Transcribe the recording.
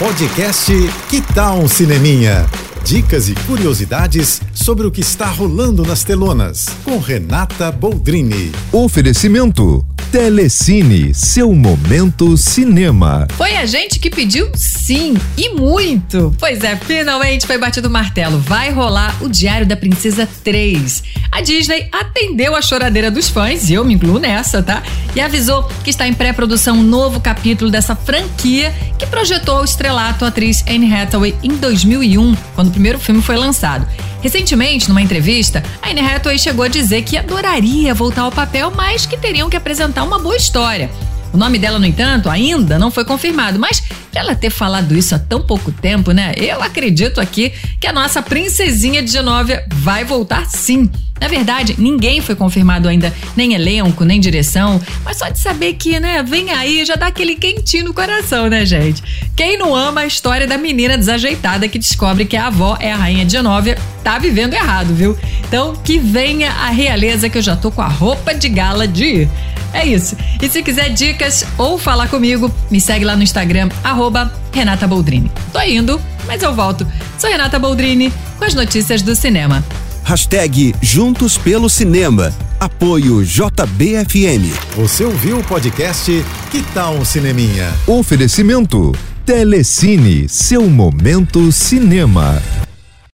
Podcast Que Tal um Cineminha? Dicas e curiosidades sobre o que está rolando nas telonas. Com Renata Boldrini. Oferecimento. Telecine, seu momento cinema. Foi a gente que pediu sim, e muito. Pois é, finalmente foi batido o martelo. Vai rolar o Diário da Princesa 3. A Disney atendeu a choradeira dos fãs, e eu me incluo nessa, tá? E avisou que está em pré-produção um novo capítulo dessa franquia que projetou o estrelato a atriz Anne Hathaway em 2001, quando o primeiro filme foi lançado. Recentemente, numa entrevista, a Anne Hathaway chegou a dizer que adoraria voltar ao papel, mas que teriam que apresentar uma boa história. O nome dela, no entanto, ainda não foi confirmado, mas ela ter falado isso há tão pouco tempo, né? Eu acredito aqui que a nossa princesinha de Genóvia vai voltar sim. Na verdade, ninguém foi confirmado ainda, nem elenco, nem direção, mas só de saber que, né, vem aí já dá aquele quentinho no coração, né, gente? Quem não ama a história da menina desajeitada que descobre que a avó é a rainha de Genóvia, tá vivendo errado, viu? Então, que venha a realeza que eu já tô com a roupa de gala de ir. É isso. E se quiser dicas ou falar comigo, me segue lá no Instagram, arroba Renata Boldrini. Tô indo, mas eu volto. Sou Renata Boldrini com as notícias do cinema. Hashtag Juntos pelo Cinema. Apoio JBFM. Você ouviu o podcast Que Tal um Cineminha? Oferecimento. Telecine, seu momento cinema.